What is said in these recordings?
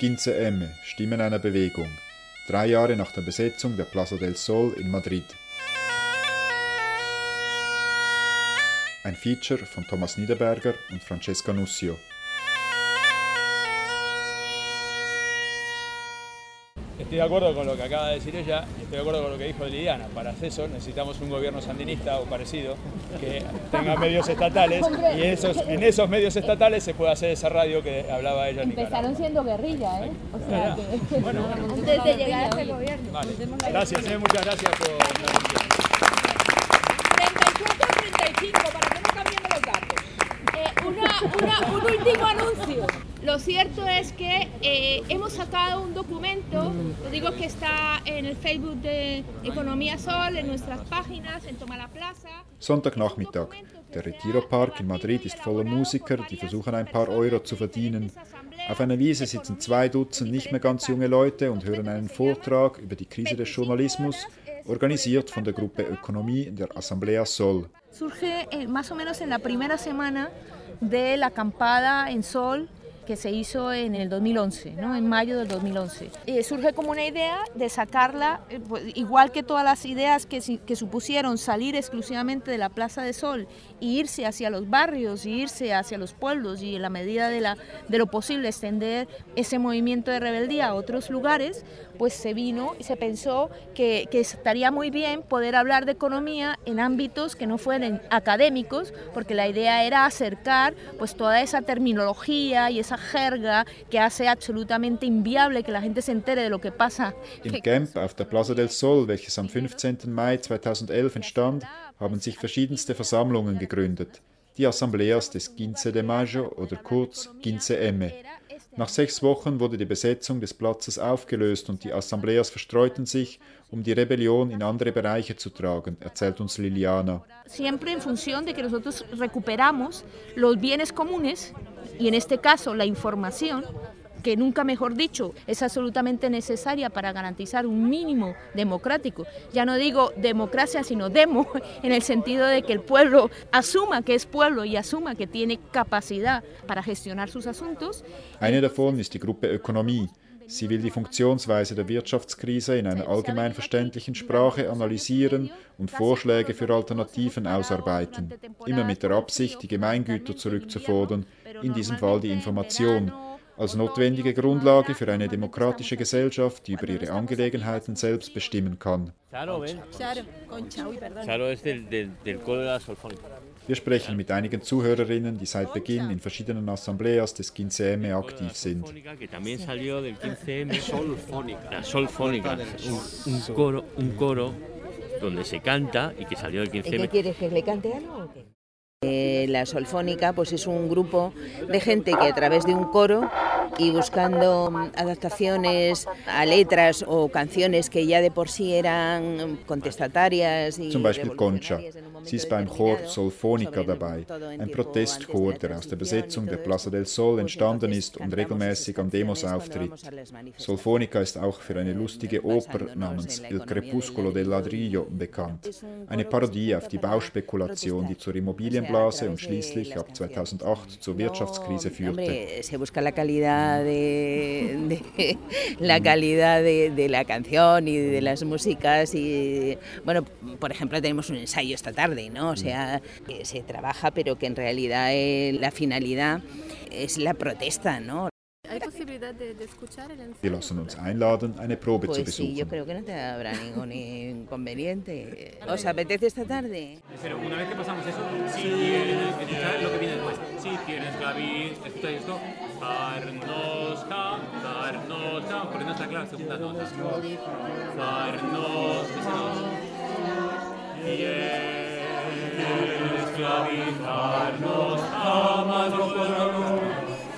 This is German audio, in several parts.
Quince M, Stimmen einer Bewegung. Drei Jahre nach der Besetzung der Plaza del Sol in Madrid. Ein Feature von Thomas Niederberger und Francesca Nussio. Estoy de acuerdo con lo que acaba de decir ella y estoy de acuerdo con lo que dijo Liliana. Para eso necesitamos un gobierno sandinista o parecido que tenga medios estatales y esos, en esos medios estatales se puede hacer esa radio que hablaba ella. Empezaron siendo guerrilla, ¿eh? O sea, que... Bueno, antes de llegar a ese gobierno. vale. Gracias, eh, muchas gracias por la una- un último anuncio. Lo cierto es que eh, hemos sacado un documento, lo digo que está en el Facebook de Economía Sol, en nuestras páginas, en Toma la Plaza. Sonntagnachmittag. Der Retiro Park in Madrid ist voller Musiker, die versuchen ein paar Euro zu verdienen. Auf einer Wiese sitzen zwei Dutzend nicht mehr ganz junge Leute und hören einen Vortrag über die Krise des Journalismus, organisiert von der Gruppe Ökonomie der Asamblea Sol. Surge eh, más o menos en la primera semana de la acampada en Sol que se hizo en el 2011, ¿no? en mayo del 2011. Eh, surge como una idea de sacarla, eh, pues, igual que todas las ideas que, que supusieron salir exclusivamente de la Plaza de Sol y irse hacia los barrios, y irse hacia los pueblos y en la medida de, la, de lo posible extender ese movimiento de rebeldía a otros lugares, pues se vino y se pensó que, que estaría muy bien poder hablar de economía en ámbitos que no fueran académicos, porque la idea era acercar pues toda esa terminología y esa jerga que hace absolutamente inviable que la gente se entere de lo que pasa. Im Camp auf der Plaza del Sol, welches am 15. Mai 2011 entstand, haben sich verschiedenste Versammlungen gegründet. Die Assembleas des Quince de Mayo oder kurz Quince M. Nach sechs Wochen wurde die Besetzung des Platzes aufgelöst und die Assembleas verstreuten sich, um die Rebellion in andere Bereiche zu tragen, erzählt uns Liliana. siempre en función de que nosotros recuperamos los bienes comunes y en este caso la información que nunca mejor dicho es absolutamente necesaria para garantizar un mínimo democrático. Ya no digo democracia, sino demo, en el sentido de que el pueblo asuma que es pueblo y asuma que tiene capacidad para gestionar sus asuntos. Eine davon ist die Gruppe Ökonomie. Sie will die Funktionsweise der Wirtschaftskrise in einer allgemein verständlichen Sprache analysieren und Vorschläge für Alternativen ausarbeiten, immer mit der Absicht, die Gemeingüter zurückzufordern, in diesem Fall die Information, als notwendige Grundlage für eine demokratische Gesellschaft, die über ihre Angelegenheiten selbst bestimmen kann. Wir sprechen mit einigen Zuhörerinnen, die seit Beginn in verschiedenen Assembleas des 15M aktiv sind. Solfónica, que también salió del 15M. Solfónica. La solfónica. Un, coro, un coro donde se canta y que salió del ¿Y 15M. qué quieres que le cante algo o qué? Eh, la Solfónica pues es un grupo de gente que a través de un coro y buscando mm, adaptaciones a letras o canciones que ya de por sí eran contestatarias y Zum Beispiel Concha. Sie ist beim Chor Solfonica dabei, ein Protestchor, der aus der Besetzung der Plaza del Sol Pues entstanden ist und regelmäßig an Demos auftritt. Solfonica ist auch für eine lustige Oper basándonos namens Il Crepúsculo del Ladrillo bekannt. Eine Parodie auf die Bauspekulation, die zur O Sea, und de schließlich ab canciones. 2008 zur Wirtschaftskrise führte. Se busca la calidad de, de- la calidad de, de la canción y de las músicas y bueno, por ejemplo tenemos un ensayo esta tarde, ¿no? O sea, que se trabaja pero que en realidad eh, la finalidad es la protesta, ¿no? ¿Hay posibilidad de, de escuchar el ensayo? Wir lassen uns einladen, eine Probe zu Pues sí, yo besuchen. creo que no te habrá ningún inconveniente. ¿Os apetece esta tarde? Pero una vez que pasamos eso, si quieren escuchar lo que viene después. Si tienes clavín, escucha esto. Farnosca, farnosca, porque no está clara la segunda nota. Farnos, ¿qué se nos? Tienes clavín, farnosca, más lo podrán.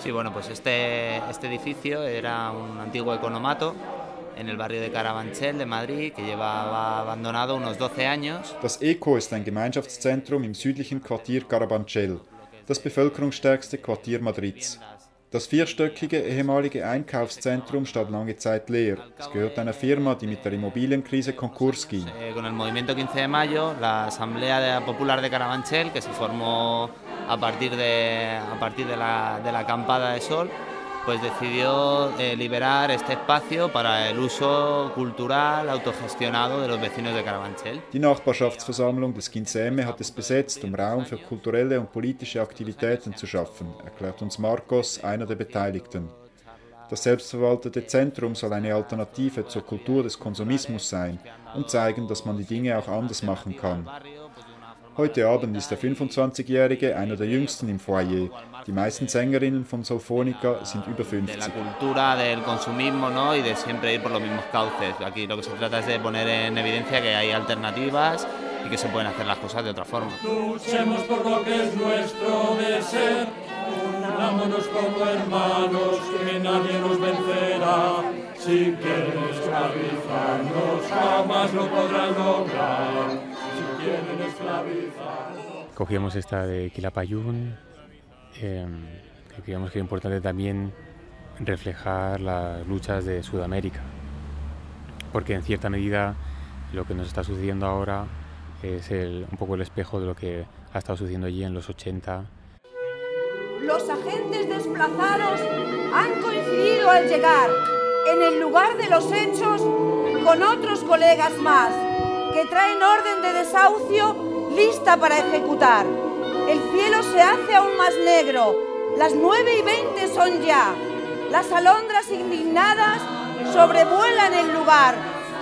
Sí, bueno, pues este, este edificio era un antiguo economato en el barrio de Carabanchel de Madrid que llevaba abandonado unos 12 años. Das ECO ist ein Gemeinschaftszentrum im südlichen Quartier Carabanchel, das bevölkerungsstärkste Quartier Madrids. Das vierstöckige ehemalige Einkaufszentrum stand lange Zeit leer. Es gehört einer Firma, die mit der Immobilienkrise Konkurs ging. Con el movimiento 15 de mayo, la Asamblea de- Popular de Carabanchel, que se formó a partir de, a partir de, la, de la acampada de sol, pues decidió eh, liberar este espacio para el uso cultural autogestionado de los vecinos de Carabanchel. Die Nachbarschaftsversammlung des Kinseme hat es besetzt, um Raum für kulturelle und politische Aktivitäten zu schaffen, erklärt uns Marcos, einer der Beteiligten. Das selbstverwaltete Zentrum soll eine Alternative zur Kultur des Konsumismus sein und zeigen, dass man die Dinge auch anders machen kann. Heute Abend ist der 25-Jährige einer der jüngsten im Foyer. Die meisten Sängerinnen von Solfonica sind über 50. De la cultura del consumismo ¿no? y de siempre ir por los mismos cauces. Aquí lo que se trata es de poner en evidencia que hay alternativas y que se pueden hacer las cosas de otra forma. Luchemos por lo que es nuestro de ser, unámonos como hermanos, que nadie nos vencerá. Si quieren esclavizarnos, jamás lo podrán lograr. Cogíamos esta de Quilapayún, eh, creíamos que era importante también reflejar las luchas de Sudamérica, porque en cierta medida lo que nos está sucediendo ahora es un poco el espejo de lo que ha estado sucediendo allí en los 80 Los agentes desplazados han coincidido al llegar en el lugar de los hechos con otros colegas más que traen orden de desahucio lista para ejecutar. El cielo se hace aún más negro. Las 9 y 20 son ya. Las alondras indignadas sobrevuelan el lugar.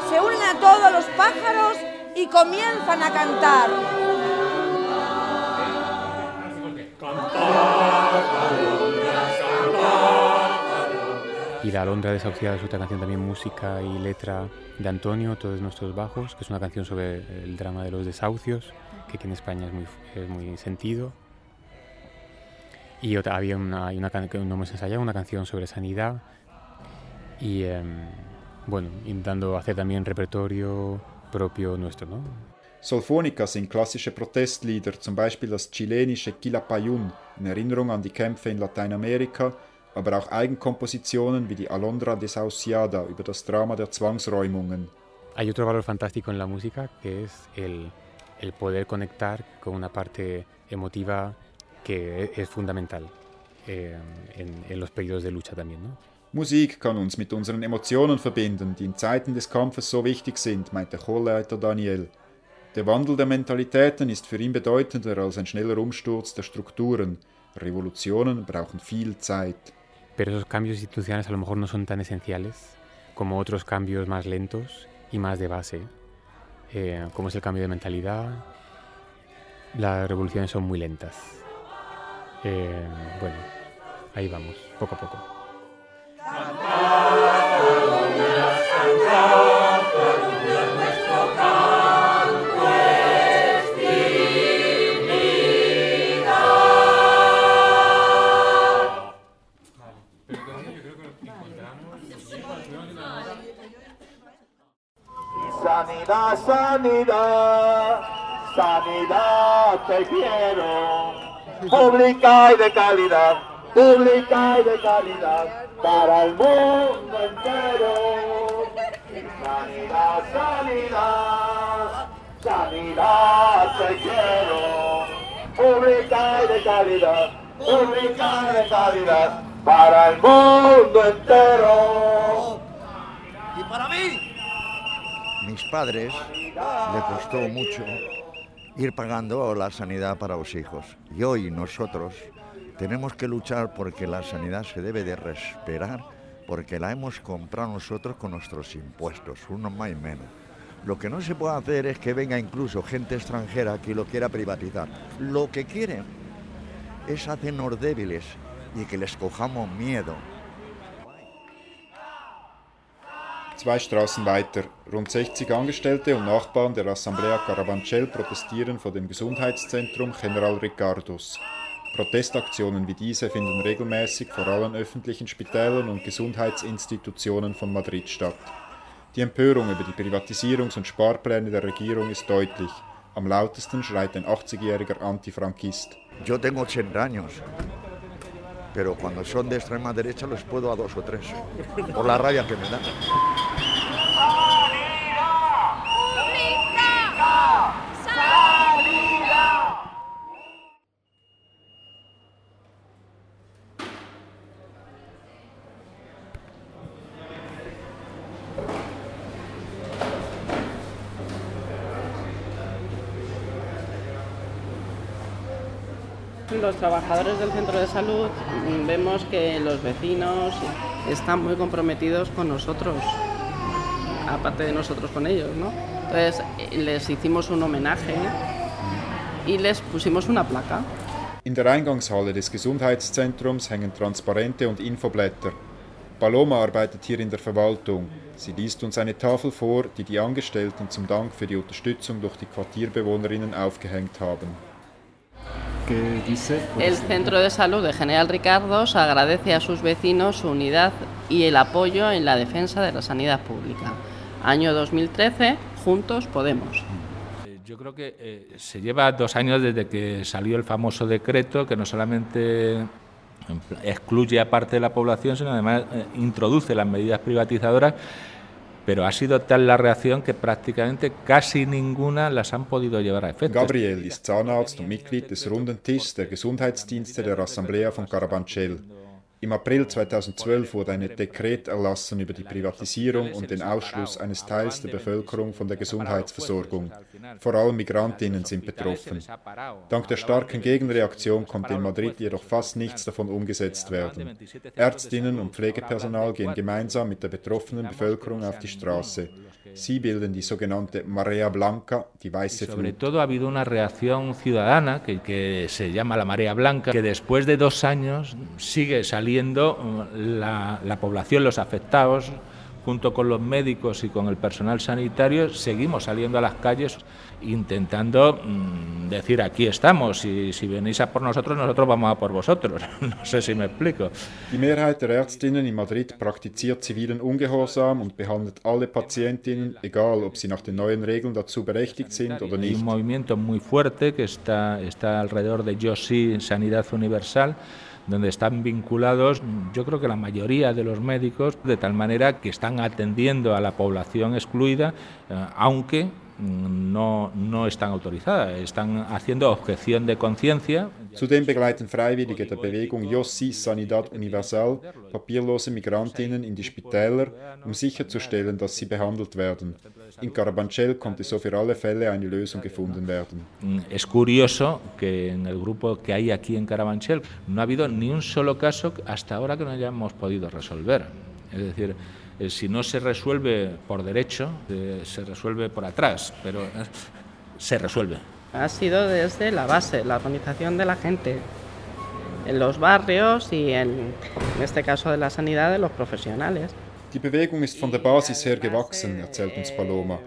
Se unen a todos los pájaros y comienzan a cantar. La Alondra desahuciada es otra canción también música y letra de Antonio, Todos nuestros bajos, que es una canción sobre el drama de los desahucios, que aquí en España es muy, es muy sentido. Y otra, había una, hay una no hemos ensayado, una canción sobre sanidad. Y em, bueno, intentando hacer también repertorio propio nuestro, ¿no? Solfonica sind klassische Protestlieder, zum Beispiel das chilenische Quilapayún in Erinnerung an die Kämpfe in Lateinamerika, aber auch Eigenkompositionen wie die Alondra Desahuciada über das Drama der Zwangsräumungen. Hay otro valor fantástico en la música que es el, el poder conectar con una parte emotiva que es fundamental eh, en, en los periodos de lucha también. ¿no? Musik kann uns mit unseren Emotionen verbinden, die in Zeiten des Kampfes so wichtig sind, meint der Chorleiter Daniel. Der Wandel der Mentalitäten ist für ihn bedeutender als ein schneller Umsturz der Strukturen. Revolutionen brauchen viel Zeit. Pero esos cambios institucionales a lo mejor no son tan esenciales como otros cambios más lentos y más de base, eh, como es el cambio de mentalidad. Las revoluciones son muy lentas. Eh, bueno, ahí vamos, poco a poco. Sanidad, sanidad, te quiero. Pública y de calidad, pública y de calidad para el mundo entero. Sanidad, sanidad, sanidad te quiero. Pública y de calidad, pública y de calidad para el mundo entero. Mis padres le costó mucho ir pagando la sanidad para los hijos. Y hoy nosotros tenemos que luchar porque la sanidad se debe de respetar, porque la hemos comprado nosotros con nuestros impuestos, uno más y menos. Lo que no se puede hacer es que venga incluso gente extranjera que lo quiera privatizar. Lo que quieren es hacernos débiles y que les cojamos miedo. Zwei Straßen weiter. Rund 60 Angestellte und Nachbarn der Assemblea Carabanchel protestieren vor dem Gesundheitszentrum General Ricardos. Protestaktionen wie diese finden regelmäßig vor allen öffentlichen Spitälern und Gesundheitsinstitutionen von Madrid statt. Die Empörung über die Privatisierungs- und Sparpläne der Regierung ist deutlich. Am lautesten schreit ein 80-jähriger Antifrankist. Yo tengo 80 años, pero cuando son de extrema derecha los puedo a dos o tres, por la rabia que me da. Los trabajadores del centro de salud mm, vemos que los vecinos están muy comprometidos con nosotros, aparte de nosotros con ellos, ¿no? Entonces eh, les hicimos un homenaje y les pusimos una placa. In der Eingangshalle des Gesundheitszentrums hängen Transparente und Infoblätter. Paloma arbeitet hier in der Verwaltung. Sie liest uns eine Tafel vor, die die Angestellten zum Dank für die Unterstützung durch die Quartierbewohnerinnen aufgehängt haben. El Centro de Salud de General Ricardos agradece a sus vecinos su unidad y el apoyo en la defensa de la sanidad pública. Año 2013, Juntos Podemos. Yo creo que eh, se lleva dos años desde que salió el famoso decreto que no solamente excluye a parte de la población, sino además eh, introduce las medidas privatizadoras pero ha sido tal la reacción que prácticamente casi ninguna las han podido llevar a efecto. Gabriel ist Zahnarzt und Mitglied des Runden Tisch der Gesundheitsdienste der Assemblea von Carabanchel. Im April 2012 wurde ein Dekret erlassen über die Privatisierung und den Ausschluss eines Teils der Bevölkerung von der Gesundheitsversorgung. Vor allem Migrantinnen sind betroffen. Dank der starken Gegenreaktion konnte in Madrid jedoch fast nichts davon umgesetzt werden. Ärztinnen und Pflegepersonal gehen gemeinsam mit der betroffenen Bevölkerung auf die Straße. Sie bilden die sogenannte Marea Blanca, die weiße Flut. Sobre todo ha habido una reacción ciudadana que, que se llama la Marea Blanca, que después de dos años sigue saliendo uh, la, la población, los afectados, junto con los médicos y con el personal sanitario, seguimos saliendo a las calles intentando mmm, decir aquí estamos y si venís a por nosotros, nosotros vamos a por vosotros. no sé si me explico. Die Mehrheit der Ärztinnen in Madrid praktiziert zivilen Ungehorsam und behandelt alle Patientinnen, egal ob sie nach den neuen Regeln dazu berechtigt sind oder nicht. Hay un movimiento muy fuerte que está, está alrededor de Yo sí, Sanidad Universal donde están vinculados, yo creo que la mayoría de los médicos, de tal manera que están atendiendo a la población excluida, eh, aunque no, no están autorizadas, están haciendo objeción de conciencia. Zudem begleiten Freiwillige der Bewegung Yossi Sanidad Universal papierlose Migrantinnen in die Spitäler, um sicherzustellen, dass sie behandelt werden. In Carabanchel konnte so für alle Fälle eine Lösung gefunden werden. Es curioso que en el grupo que hay aquí en Carabanchel no ha habido ni un solo caso hasta ahora que no hayamos podido resolver. Es decir, eh, si no se resuelve por derecho, eh, se resuelve por atrás, pero eh, se resuelve. Ha sido desde la base, la organización de la gente, en los barrios y en, en este caso de la sanidad de los profesionales. Die Bewegung ist von der Basis her gewachsen, erzählt uns Paloma.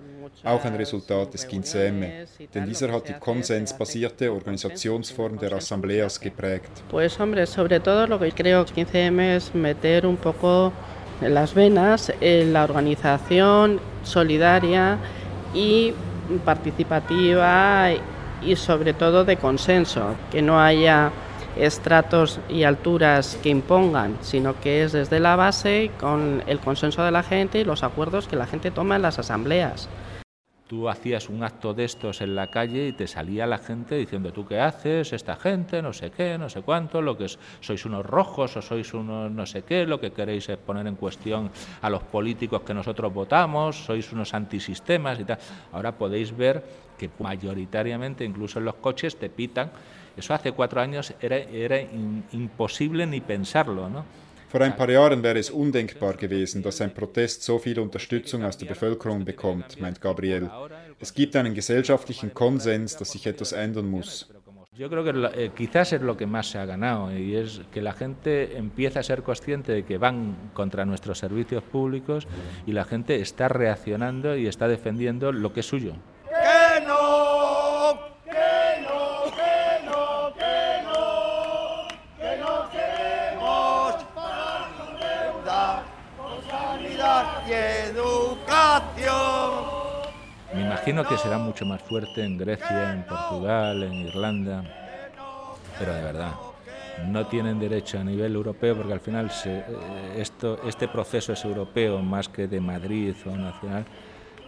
Auch ein Resultat des Quinceeme, denn dieser hat die konsensbasierte Organisationsform der Asambleas geprägt. Pues hombre, sobre todo lo que creo que 15M es meter un poco las venas en la organización solidaria y participativa y sobre todo de consenso, que no haya estratos y alturas que impongan, sino que es desde la base con el consenso de la gente y los acuerdos que la gente toma en las asambleas. Tú hacías un acto de estos en la calle y te salía la gente diciendo, ¿tú qué haces? Esta gente, no sé qué, no sé cuánto, lo que es, sois unos rojos o sois unos no sé qué, lo que queréis es poner en cuestión a los políticos que nosotros votamos, sois unos antisistemas y tal. Ahora podéis ver que mayoritariamente, incluso en los coches, te pitan. Eso hace cuatro años era, era imposible ni pensarlo, ¿no? Vor ein paar Jahren wäre es undenkbar gewesen, dass ein Protest so viel Unterstützung aus der Bevölkerung bekommt, meint Gabriel. Es gibt einen gesellschaftlichen Konsens, dass sich etwas ändern muss. Yo creo que eh, quizás es lo que más se ha ganado y es que la gente empieza a ser consciente de que van contra nuestros servicios públicos y la gente está reaccionando y está defendiendo lo que es suyo. Imagino que será mucho más fuerte en Grecia, en Portugal, en Irlanda, pero de verdad, no tienen derecho a nivel europeo porque al final se, eh, esto, este proceso es europeo más que de Madrid o nacional.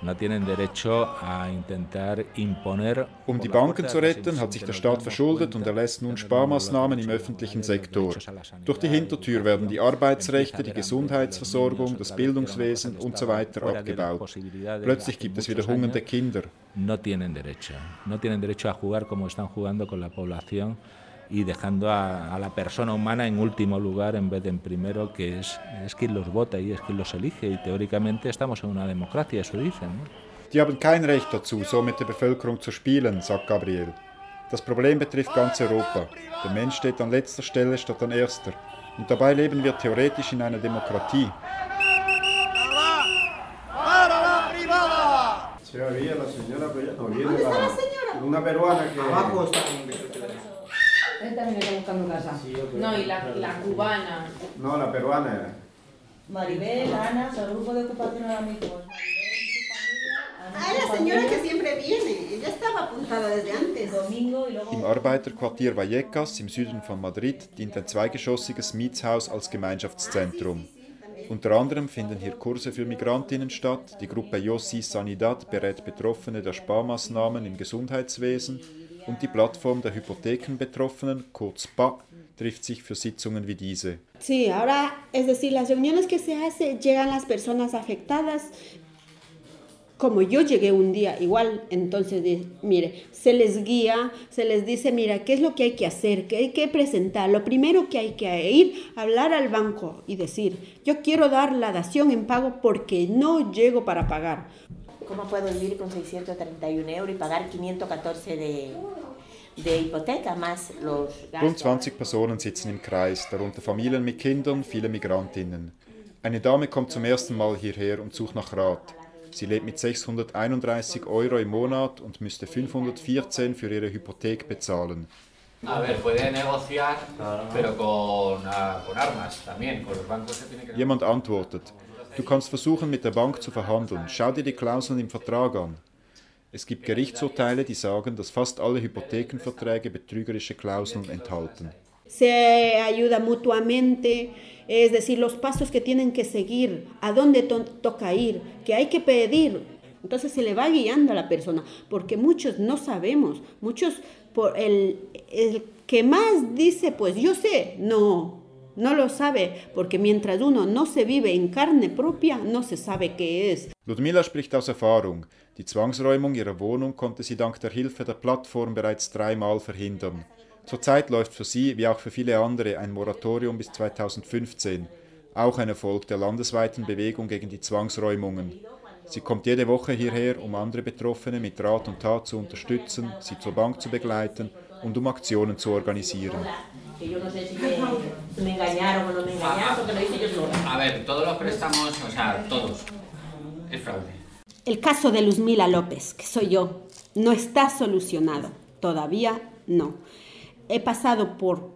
No tienen derecho a intentar imponer. Um die Banken zu retten, hat sich der Staat verschuldet und erlässt nun Sparmaßnahmen im öffentlichen Sektor. Durch die Hintertür werden die Arbeitsrechte, die Gesundheitsversorgung, das Bildungswesen und so abgebaut. Plötzlich gibt es wieder hungernde Kinder. No tienen derecho. No tienen derecho a jugar como están jugando con la población y dejando a, a, la persona humana en último lugar en vez de en primero, que es, es quien los vota y es quien los elige. Y teóricamente estamos en una democracia, eso dicen. ¿no? Die haben kein Recht dazu, so mit der Bevölkerung zu spielen, sagt Gabriel. Das Problem betrifft ganz Europa. Der Mensch steht an letzter Stelle statt an erster. Und dabei leben wir theoretisch in einer Demokratie. Se había la señora, pero ya no viene. ¿Dónde está la señora? Una peruana que. Abajo está Él también está buscando casa. Sí, creo No, y la, la cubana. No, la peruana era. Maribel, Ana, el grupo de ocupación de amigos. Ah, la señora que siempre viene. Ella estaba apuntada desde antes. Domingo y luego. Im Arbeiterquartier Vallecas im Süden von Madrid dient ein zweigeschossiges Mietshaus als Gemeinschaftszentrum. Unter anderem finden hier Kurse für Migrantinnen statt. Die Gruppe Yossi Sanidad berät Betroffene der Sparmaßnahmen im Gesundheitswesen und die Plattform der Hypothekenbetroffenen, kurz PA, trifft sich für Sitzungen wie diese. Sí, ahora, es decir, las reuniones que se hace llegan las personas afectadas. Como yo llegué un día, igual, entonces, mire, se les guía, se les dice, mira, ¿qué es lo que hay que hacer? ¿Qué hay que presentar? Lo primero que hay que ir, hablar al banco y decir, yo quiero dar la dación en pago porque no llego para pagar. ¿Cómo puedo vivir con 631 euros y pagar 514 de, de hipoteca más los Rund gastos? 20 Personen sitzen im Kreis, darunter Familien mit Kindern, viele Migrantinnen. Eine Dame kommt zum ersten Mal hierher und sucht nach Rat. Sie lebt mit 631 Euro im Monat und müsste 514 für ihre Hypothek bezahlen. Ah, Jemand antwortet, du kannst versuchen, mit der Bank zu verhandeln. Schau dir die Klauseln im Vertrag an. Es gibt Gerichtsurteile, die sagen, dass fast alle Hypothekenverträge betrügerische Klauseln enthalten. se ayuda mutuamente, es decir, los pasos que tienen que seguir, a dónde to- toca ir, que hay que pedir. Entonces se le va guiando a la persona, porque muchos no sabemos, muchos por el, el que más dice, pues yo sé, no, no lo sabe, porque mientras uno no se vive en carne propia, no se sabe qué es. Ludmila spricht aus Erfahrung. Die Zwangsräumung ihrer Wohnung konnte sie dank der Hilfe der Plattform bereits dreimal verhindern. Zurzeit läuft für sie, wie auch für viele andere, ein Moratorium bis 2015. Auch ein Erfolg der landesweiten Bewegung gegen die Zwangsräumungen. Sie kommt jede Woche hierher, um andere Betroffene mit Rat und Tat zu unterstützen, sie zur Bank zu begleiten und um Aktionen zu organisieren. Que yo no sé si me, me engañaron o no me engañaron, porque lo hice yo sola. A ver, todos los préstamos, o sea, todos, es fraude. El caso de Luzmila López, que soy yo, no está solucionado. Todavía no. He pasado por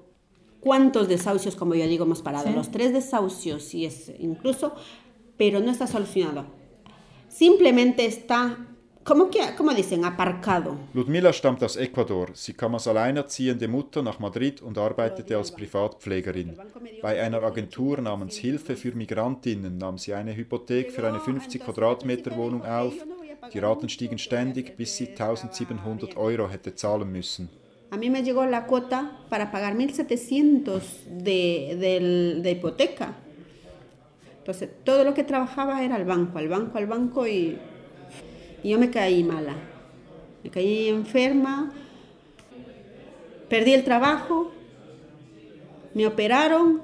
cuántos desahucios, como yo digo, hemos parado. Sí. Los tres desahucios, y es incluso, pero no está solucionado. Simplemente está, que, dicen, aparcado. Ludmila stammt aus Ecuador. Sie kam als alleinerziehende Mutter nach Madrid und arbeitete als Privatpflegerin. Bei einer Agentur namens Hilfe für Migrantinnen nahm sie eine Hypothek für eine 50 Quadratmeter Wohnung auf. Die Raten stiegen ständig, bis sie 1700 Euro hätte zahlen müssen. A mí me llegó la cuota para pagar 1.700 de, del- de hipoteca. Entonces, todo lo que trabajaba era al banco, al banco, al banco y, y yo me caí mala. Me caí enferma, perdí el trabajo, me operaron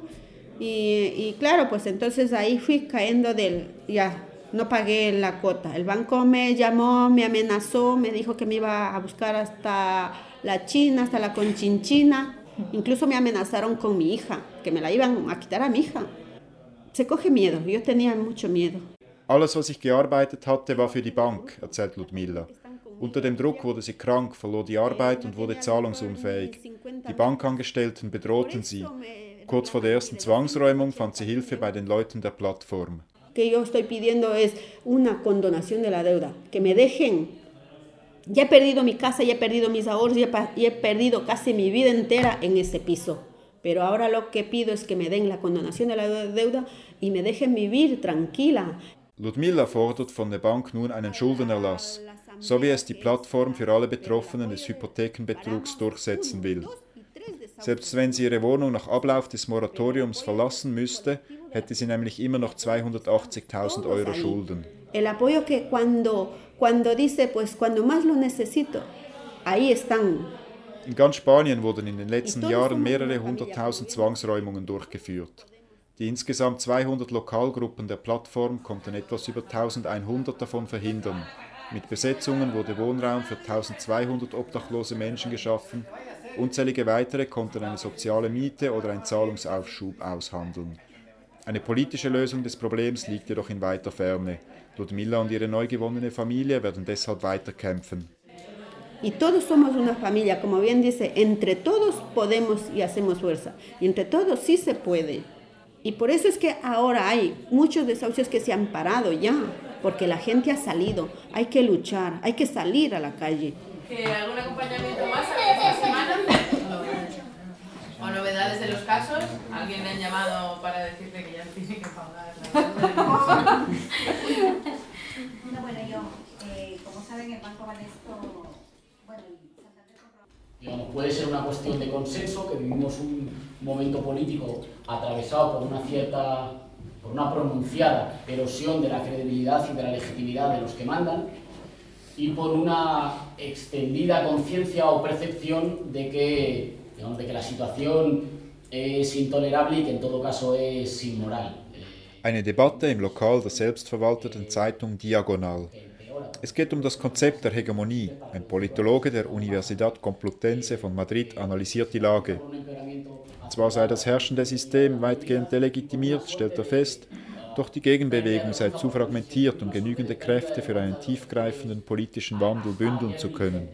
y, y claro, pues entonces ahí fui cayendo del, ya, no pagué la cuota. El banco me llamó, me amenazó, me dijo que me iba a buscar hasta la China, hasta la Conchinchina. Incluso me amenazaron con mi hija, que me la iban a quitar a mi hija. Se coge miedo, yo tenía mucho miedo. Alles, was ich gearbeitet hatte, war für die Bank, erzählt Ludmila. Unter dem Druck wurde sie krank, verlor die Arbeit und wurde zahlungsunfähig. Die Bankangestellten bedrohten sie. Kurz vor der ersten Zwangsräumung fand sie Hilfe bei den Leuten der Plattform. que yo estoy pidiendo es una condonación de deuda, que me dejen. Ya he perdido mi casa, ya he perdido mis ahorros, entera en ese piso. Pero ahora lo que pido es que me den la condonación de la deuda y me dejen vivir tranquila. Ludmila fordert von der Bank nun einen Schuldenerlass, so wie es die Plattform für alle Betroffenen des Hypothekenbetrugs durchsetzen will. Selbst wenn sie ihre Wohnung nach Ablauf des Moratoriums verlassen müsste, hätte sie nämlich immer noch 280.000 Euro Schulden. El apoyo que cuando, cuando dice, pues cuando más lo necesito, ahí están. In ganz Spanien wurden in den letzten Jahren mehrere hunderttausend Zwangsräumungen durchgeführt. Die insgesamt 200 Lokalgruppen der Plattform konnten etwas über 1100 davon verhindern. Mit Besetzungen wurde Wohnraum für 1200 obdachlose Menschen geschaffen, unzählige weitere konnten eine soziale Miete oder einen Zahlungsaufschub aushandeln. Eine politische Lösung des Problems liegt jedoch in weiter Ferne. Ludmilla und ihre neu gewonnene Familie werden deshalb weiter kämpfen. Y todos somos una familia, como bien dice, entre todos podemos y hacemos fuerza. Y entre todos sí se puede. Y por eso es que ahora hay muchos desahucios que se han parado ya, porque la gente ha salido. Hay que luchar, hay que salir a la calle. ¿Algún acompañamiento más esta semana? ¿O novedades de los casos? ¿Alguien le han llamado para decirte que ya tiene que pagar la No, bueno, yo, eh, como saben, el Banco Banesto, Digamos, puede ser una cuestión de consenso, que vivimos un momento político atravesado por una cierta, por una pronunciada erosión de la credibilidad y de la legitimidad de los que mandan, y por una extendida conciencia o percepción de que, digamos, de que la situación es intolerable y que en todo caso es inmoral. Eine Debatte im Lokal der selbstverwalteten Zeitung Diagonal. Es geht um das Konzept der Hegemonie. Ein Politologe der Universidad Complutense von Madrid analysiert die Lage. Zwar sei das herrschende System weitgehend delegitimiert, stellt er fest, doch die Gegenbewegung sei zu fragmentiert, um genügende Kräfte für einen tiefgreifenden politischen Wandel bündeln zu können.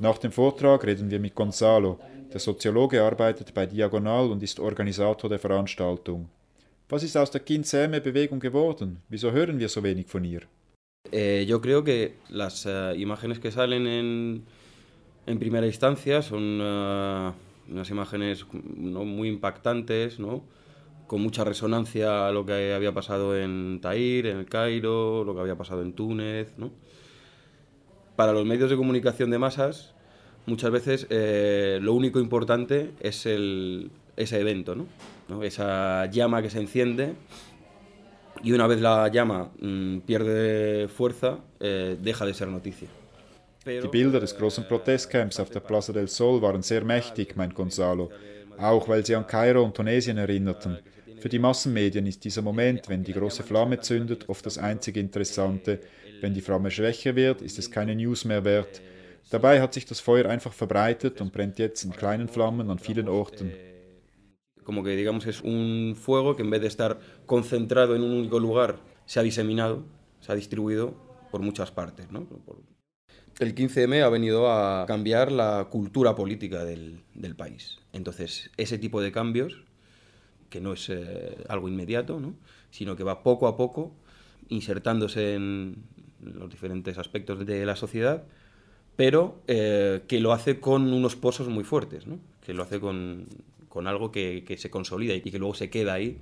Nach dem Vortrag reden wir mit Gonzalo. Der Soziologe arbeitet bei Diagonal und ist Organisator der Veranstaltung. Was ist aus der Kinseme-Bewegung geworden? Wieso hören wir so wenig von ihr? Eh, yo creo que las uh, imágenes que salen en, en primera instancia son uh, unas imágenes ¿no? muy impactantes, ¿no? con mucha resonancia a lo que había pasado en Tahir, en el Cairo, lo que había pasado en Túnez. ¿no? Para los medios de comunicación de masas, muchas veces eh, lo único importante es el, ese evento, ¿no? esa llama que se enciende y una vez la llama mh, pierde fuerza, eh, deja de ser noticia. Die Bilder des großen Protestcamps auf der Plaza del Sol waren sehr mächtig, meint Gonzalo, auch weil sie an Kairo und Tunesien erinnerten. Für die Massenmedien ist dieser Moment, wenn die große Flamme zündet, oft das einzige Interessante. Wenn die Flamme schwächer wird, ist es keine News mehr wert. Dabei hat sich das Feuer einfach verbreitet und brennt jetzt in kleinen Flammen an vielen Orten. Como que digamos es un fuego que en vez de estar concentrado en un único lugar, se ha diseminado, se ha distribuido por muchas partes. ¿no? Por... El 15M ha venido a cambiar la cultura política del, del país. Entonces, ese tipo de cambios, que no es eh, algo inmediato, ¿no? sino que va poco a poco insertándose en los diferentes aspectos de la sociedad, pero eh, que lo hace con unos pozos muy fuertes, ¿no? que lo hace con, con algo que, que, se consolida y que luego se queda ahí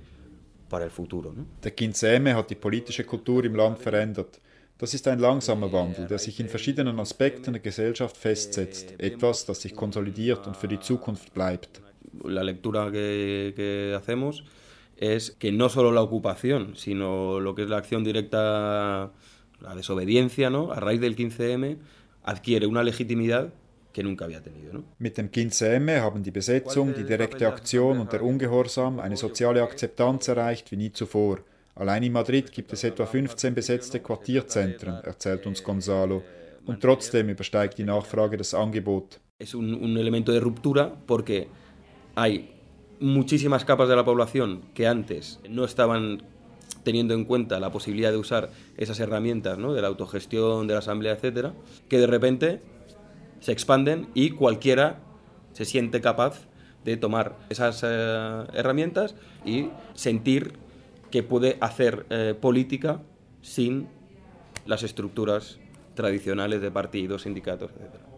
para el futuro. ¿no? Der Kinseme hat die politische Kultur im Land verändert. Das ist ein langsamer Wandel, der sich in verschiedenen Aspekten der Gesellschaft festsetzt, etwas, das sich konsolidiert und für die Zukunft bleibt. La lectura que, que hacemos es que no solo la ocupación, sino lo que es la acción directa, la desobediencia, ¿no? a raíz del 15M, adquiere una legitimidad que nunca había tenido. ¿no? Mit dem 15M haben die Besetzung, die direkte Aktion und der Ungehorsam eine soziale Akzeptanz erreicht wie nie zuvor. Allein in Madrid gibt es etwa 15 besetzte Quartierzentren, erzählt uns Gonzalo. Und trotzdem übersteigt die Nachfrage das Angebot. Es un, un elemento de ruptura porque hay muchísimas capas de la población que antes no estaban teniendo en cuenta la posibilidad de usar esas herramientas ¿no? de la autogestión, de la asamblea, etcétera, que de repente se expanden y cualquiera se siente capaz de tomar esas eh, herramientas y sentir que puede hacer eh, política sin las estructuras tradicionales de partidos, sindicatos, etc.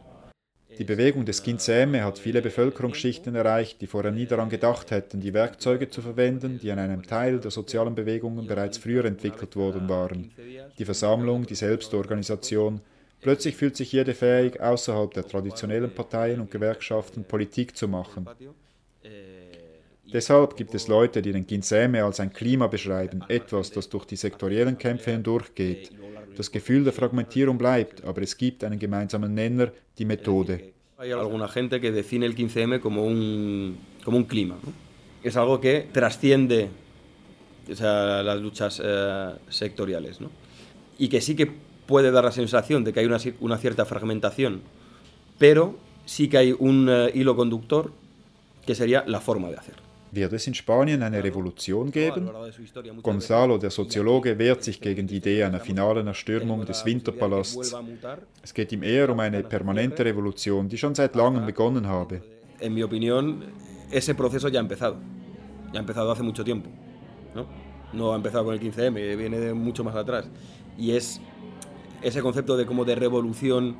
Die Bewegung des Kinzäme hat viele Bevölkerungsschichten erreicht, die vorher nie daran gedacht hätten, die Werkzeuge zu verwenden, die an einem Teil der sozialen Bewegungen bereits früher entwickelt worden waren. Die Versammlung, die Selbstorganisation. Plötzlich fühlt sich jede fähig, außerhalb der traditionellen Parteien und Gewerkschaften Politik zu machen. Deshalb gibt es Leute, die den Kinzäme als ein Klima beschreiben, etwas, das durch die sektoriellen Kämpfe hindurchgeht. Das Gefühl der Fragmentierung bleibt, aber es gibt einen gemeinsamen Nenner, die Methode. Hay alguna gente que define el 15M como un, como un. Es algo que trasciende o sea, las eh, puede dar la sensación de que hay una, una cierta fragmentación, pero sí que hay un uh, hilo conductor que sería la forma de hacer. Wird es in Spanien eine Revolution geben? Gonzalo, der Soziologe, wehrt sich gegen die Idee einer finalen Erstürmung des Winterpalasts. Es geht ihm eher um eine permanente Revolution, die schon seit langem begonnen habe. En mi opinión, ese proceso ya ha empezado. Ya ha empezado hace mucho tiempo. ¿no? no ha empezado con el 15M, viene de mucho más atrás. Y es ese concepto de como de revolución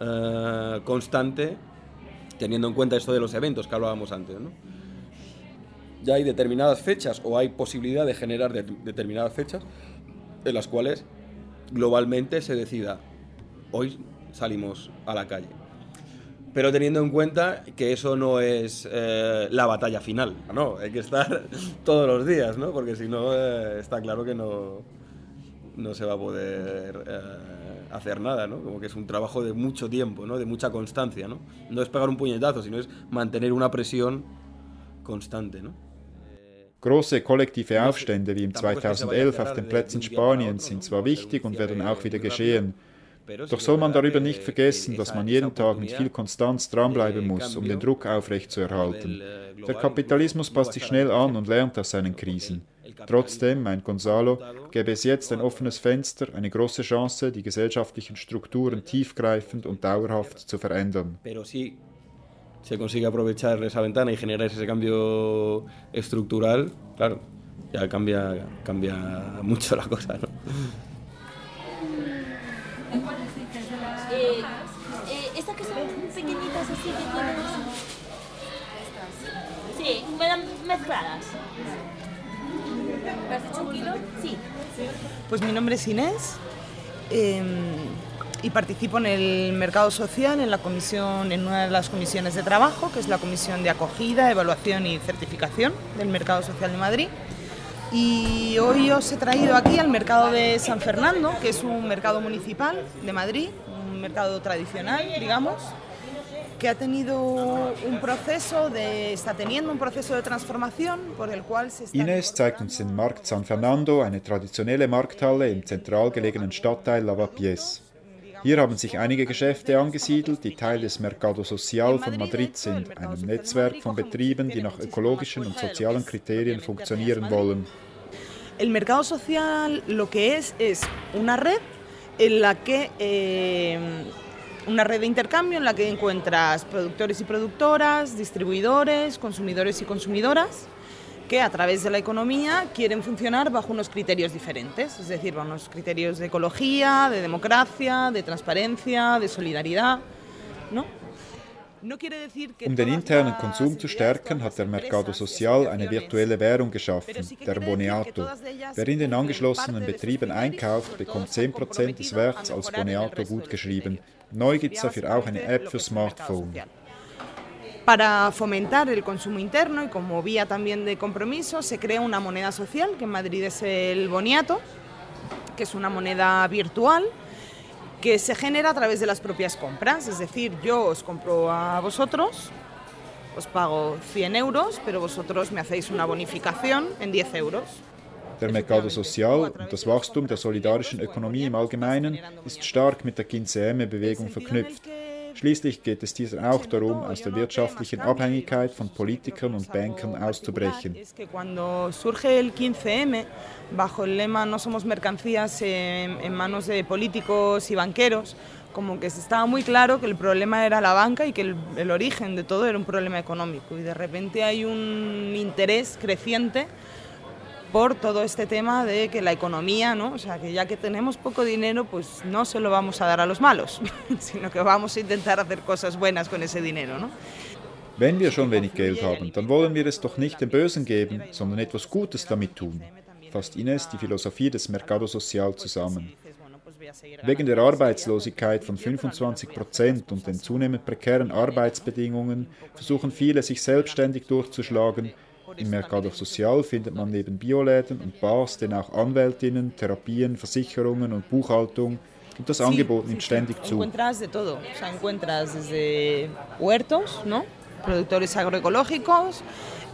uh, constante, teniendo en cuenta esto de los eventos que hablábamos antes. Ya hay determinadas fechas o hay posibilidad de generar de, determinadas fechas en las cuales globalmente se decida, hoy salimos a la calle. Pero teniendo en cuenta que eso no es eh, la batalla final, ¿no? Hay que estar todos los días, ¿no? Porque si no, eh, está claro que no, no se va a poder eh, hacer nada, ¿no? Como que es un trabajo de mucho tiempo, ¿no? De mucha constancia, ¿no? No es pegar un puñetazo, sino es mantener una presión constante, ¿no? Große kollektive Aufstände wie im 2011 auf den Plätzen Spaniens sind zwar wichtig und werden auch wieder geschehen, doch soll man darüber nicht vergessen, dass man jeden Tag mit viel Konstanz dranbleiben muss, um den Druck aufrechtzuerhalten. Der Kapitalismus passt sich schnell an und lernt aus seinen Krisen. Trotzdem, meint Gonzalo, gäbe es jetzt ein offenes Fenster, eine große Chance, die gesellschaftlichen Strukturen tiefgreifend und dauerhaft zu verändern. se consigue aprovechar esa ventana y generar ese cambio estructural, claro, ya cambia, cambia mucho la cosa, ¿no? Eh, eh, estas que son pequeñitas así que tienen... Sí, mezcladas. ¿Me has dicho un kilo? Sí. Pues mi nombre es Inés. Eh, y participo en el mercado social en la comisión en una de las comisiones de trabajo que es la comisión de acogida evaluación y certificación del mercado social de Madrid y hoy os he traído aquí al mercado de San Fernando que es un mercado municipal de Madrid un mercado tradicional digamos que ha tenido un proceso de, está teniendo un proceso de transformación por el cual se está Ines zeigt uns den Markt San Fernando, eine traditionelle Markthalle im zentral gelegenen Stadtteil Lavapiés. Hier haben sich einige Geschäfte angesiedelt, die Teil des Mercado Social von Madrid sind, einem Netzwerk von Betrieben, die nach ökologischen und sozialen Kriterien funktionieren wollen. El Mercado Social lo que es es una red en la que eh, una red de intercambio en la que encuentras productores y productoras, distribuidores, consumidores y consumidoras que a través de la economía quieren funcionar bajo unos criterios diferentes, es decir, bajo unos criterios de ecología, de democracia, de transparencia, de solidaridad, ¿no? Um den internen Konsum zu stärken, hat der Mercado Social eine virtuelle Währung geschaffen, der Boniato. Wer in den angeschlossenen Betrieben einkauft, bekommt 10% des Werts als Boniato gutgeschrieben. Neu gibt es dafür auch eine App für Smartphone. Para fomentar el consumo interno y como vía también de compromiso, se crea una moneda social, que en Madrid es el boniato, que es una moneda virtual que se genera a través de las propias compras. Es decir, yo os compro a vosotros, os pago 100 euros, pero vosotros me hacéis una bonificación en 10 euros. Der Mercado Social und das Wachstum der solidarischen Ökonomie im Allgemeinen ist stark mit der 15M-Bewegung verknüpft. Schließlich geht es dieser auch darum, aus der wirtschaftlichen Abhängigkeit von Politikern und Bankern auszubrechen. Cuando surge el 15M, bajo el lema No somos mercancías en manos de políticos y banqueros, como que estaba muy claro que el problema era la banca y que el, el origen de todo era un problema económico. Y de repente hay un interés creciente por todo este tema de que la economía, ¿no? o sea, que ya que tenemos poco dinero, pues no se lo vamos a dar a los malos, sino que vamos a intentar hacer cosas buenas con ese dinero. ¿no? Wenn wir schon wenig Geld haben, dann wollen wir es doch nicht dem Bösen geben, sondern etwas Gutes damit tun. Fasst Ines die Philosophie des Mercado Social zusammen. Wegen der Arbeitslosigkeit von 25 Prozent und den zunehmend prekären Arbeitsbedingungen versuchen viele, sich selbstständig durchzuschlagen im Mercado Social findet man neben Bioläden und Bars denn auch Anwältinnen, Therapien, Versicherungen und Buchhaltung, und das Angebot nimmt ständig zu. Productores agroecológicos,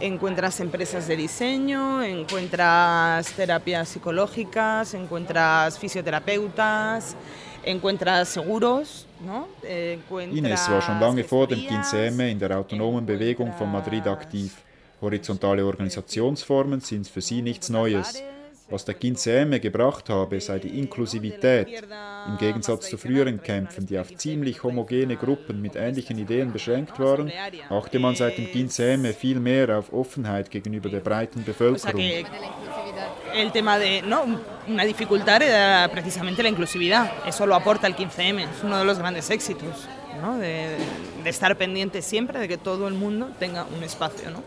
encuentras empresas de diseño, encuentras terapias psicológicas, encuentras fisioterapeutas, encuentras seguros. ¿no? Encuentras Ines war schon lange vor dem Quinceme in der autonomen Bewegung von Madrid aktiv. Horizontale Organisationsformen sind für sie nichts Neues. Was der Quinceme gebracht habe, sei die Inklusivität. Im Gegensatz zu früheren Kämpfen, die auf ziemlich homogene Gruppen mit ähnlichen Ideen beschränkt waren, achte man seit dem Quinceme viel mehr auf Offenheit gegenüber der breiten Bevölkerung. el tema de no una dificultad era precisamente la inclusividad eso lo aporta el 15M es uno de los grandes éxitos ¿no? de, de estar pendiente siempre de que todo el mundo tenga un espacio ¿no?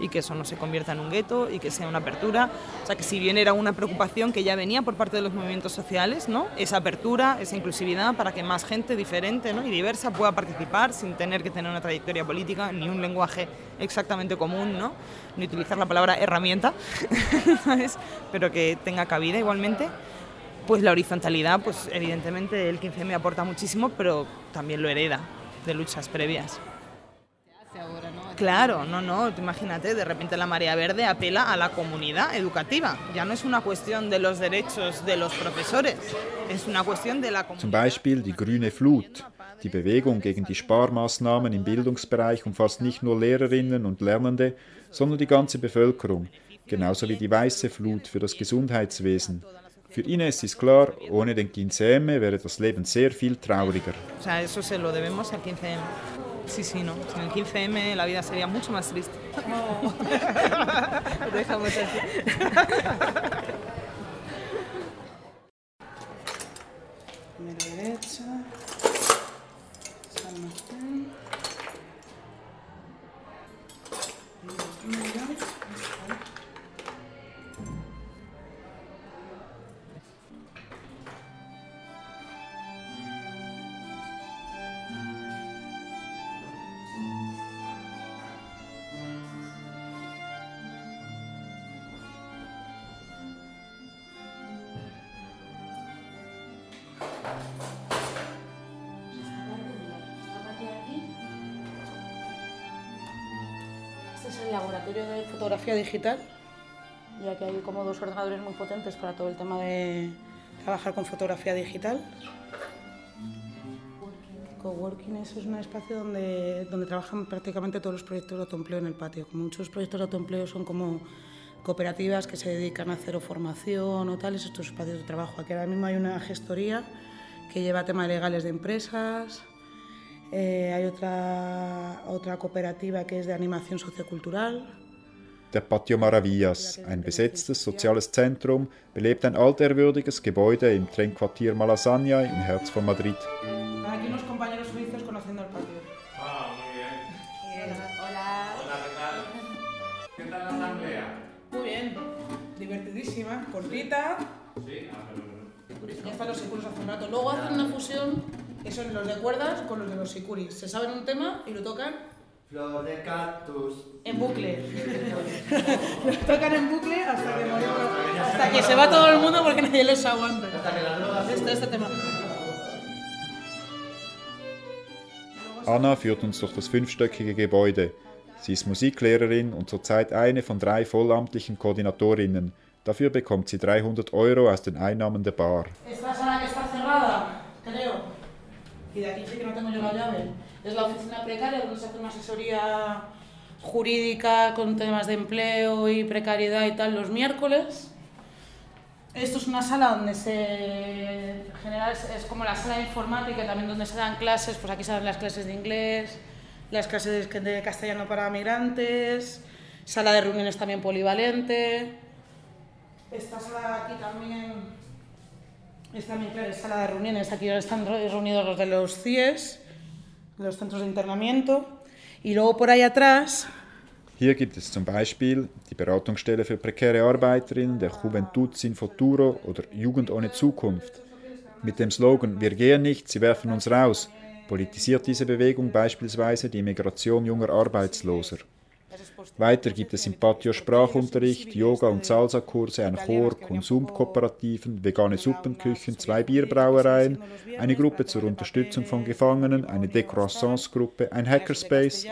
Y que eso no se convierta en un gueto y que sea una apertura. O sea, que si bien era una preocupación que ya venía por parte de los movimientos sociales, ¿no? esa apertura, esa inclusividad para que más gente diferente ¿no? y diversa pueda participar sin tener que tener una trayectoria política ni un lenguaje exactamente común, ¿no? ni utilizar la palabra herramienta, ¿sabes? pero que tenga cabida igualmente. Pues la horizontalidad, pues evidentemente el 15M aporta muchísimo, pero también lo hereda de luchas previas. Claro, no, no, imagínate, de repente la marea verde apela a la comunidad educativa. Ya no es una cuestión de los derechos de los profesores, es una cuestión de la comunidad. Zum Beispiel die Grüne Flut. Die Bewegung gegen die Sparmaßnahmen im Bildungsbereich umfasst nicht nur Lehrerinnen und Lernende, sondern die ganze Bevölkerung, genauso wie die Weiße Flut für das Gesundheitswesen. Für Ines ist klar, ohne den 15M wäre das Leben sehr viel trauriger. O sea, eso se lo debemos al 15M. Sí, sí, no. Sin el 15M la vida sería mucho más triste. Oh. Dejamos así. Primera derecha. San Martín. Este laboratorio de fotografía digital, ya que hay como dos ordenadores muy potentes para todo el tema de trabajar con fotografía digital. Coworking eso es un espacio donde, donde trabajan prácticamente todos los proyectos de autoempleo en el patio. Muchos proyectos de autoempleo son como cooperativas que se dedican a hacer o formación o tales, estos espacios de trabajo. Aquí ahora mismo hay una gestoría que lleva temas legales de empresas, eh, hay otra, otra cooperativa que es de animación sociocultural. Der Patio Maravillas, ein besetztes soziales Zentrum, belebt ein alterwürdiges Gebäude im Trennquartier Malasaña im Herz von Madrid. Aquí unos compañeros suizos conociendo el patio. Ah, muy bien. Hola. Hola, ¿qué tal? ¿Qué tal la asamblea? Muy bien, divertidísima, cortita. Sí, ah, pero... Ya están los sicuris hace un rato. Luego hacen una fusión que son los de cuerdas con los de los sicuris. Se saben un tema y lo tocan Flor de cactus. en bucle. lo tocan en bucle hasta que morimos. Hasta que se va todo el mundo porque nadie les aguanta. Hasta que las drogas Este, este tema. Anna führt uns durch das fünfstöckige Gebäude. Sie ist Musiklehrerin und zurzeit eine von drei vollamtlichen Koordinatorinnen. Dafür bekommt sie 300 Euro aus den Einnahmen der Bar. Aquí que no tengo yo la llave. Es la oficina precaria donde se hace una asesoría jurídica con temas de empleo y precariedad y tal los miércoles. Esto es una sala donde se en general es, como la sala de informática también donde se dan clases, pues aquí se dan las clases de inglés, las clases de castellano para migrantes, sala de reuniones también polivalente. Esta sala aquí también es también claro, sala de reuniones, aquí están re- reunidos los de los CIES, los centros de internamiento, y luego por ahí atrás Hier gibt es zum Beispiel die Beratungsstelle für prekäre Arbeiterinnen der Juventud sin Futuro oder Jugend ohne Zukunft. Mit dem Slogan Wir gehen nicht, sie werfen uns raus politisiert diese Bewegung beispielsweise die Migration junger Arbeitsloser. Weiter gibt es im Patio Sprachunterricht, Yoga- und Salsa-Kurse, einen Chor, Konsumkooperativen, vegane Suppenküchen, zwei Bierbrauereien, eine Gruppe zur Unterstützung von Gefangenen, eine Decroissance-Gruppe, ein Hackerspace,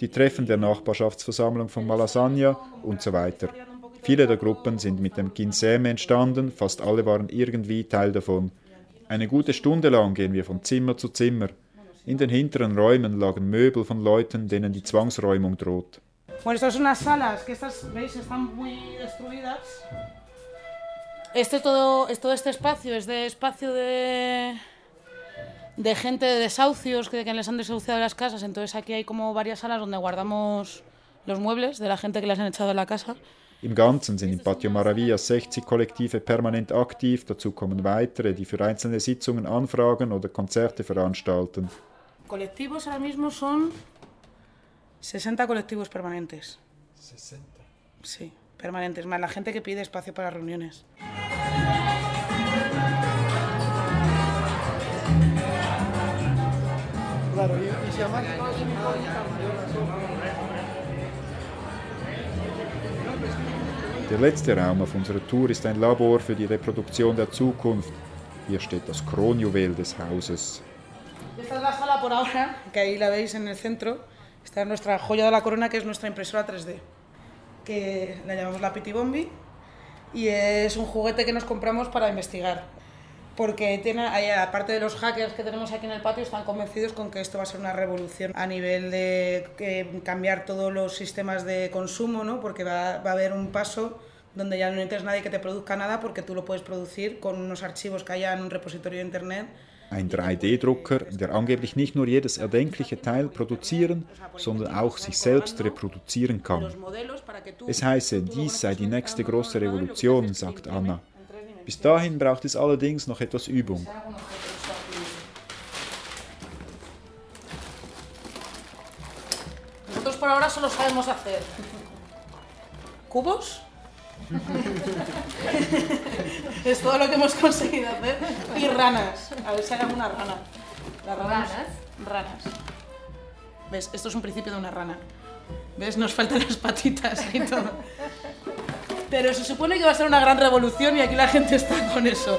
die Treffen der Nachbarschaftsversammlung von Malasagna und so weiter. Viele der Gruppen sind mit dem Ginsem entstanden, fast alle waren irgendwie Teil davon. Eine gute Stunde lang gehen wir von Zimmer zu Zimmer. In den hinteren Räumen lagen Möbel von Leuten, denen die Zwangsräumung droht. Bueno, estas son unas salas que estas, veis, están muy destruidas. Este todo, todo este espacio es de espacio de, de gente de desahucios que, que les han desahuciado las casas. Entonces aquí hay como varias salas donde guardamos los muebles de la gente que les han echado de la casa. Im Ganzen sind im Patio Maravilla 60 Kollektive permanent aktiv, dazu kommen weitere, die für einzelne Sitzungen anfragen oder Konzerte veranstalten. Colectivos ahora mismo son 60 colectivos permanentes. 60. Sí, permanentes, más la gente que pide espacio para reuniones. Claro, y, y si además Der letzte Raum auf unserer Tour ist ein Labor für die Reproduktion der Zukunft. Hier steht das Kronjuwel des Hauses. Esta es la sala por ahora, que ahí la veis en el centro. Esta es nuestra joya de la corona, que es nuestra impresora 3D, que la llamamos la Pitibombi y es un juguete que nos compramos para investigar. Porque tiene, aparte de los hackers que tenemos aquí en el patio, están convencidos con que esto va a ser una revolución a nivel de eh, cambiar todos los sistemas de consumo, ¿no? porque va, va a haber un paso donde ya no necesitas nadie que te produzca nada porque tú lo puedes producir con unos archivos que haya en un repositorio de internet Ein 3D-Drucker, der angeblich nicht nur jedes erdenkliche Teil produzieren, sondern auch sich selbst reproduzieren kann. Es heiße, dies sei die nächste große Revolution, sagt Anna. Bis dahin braucht es allerdings noch etwas Übung. Nosotros por ahora solo sabemos hacer cubos. es todo lo que hemos conseguido hacer. Y ranas. A ver si hay alguna rana. Las ranas. Ranas. ¿Ves? Esto es un principio de una rana. ¿Ves? Nos faltan las patitas y todo. Pero se supone que va a ser una gran revolución y aquí la gente está con eso.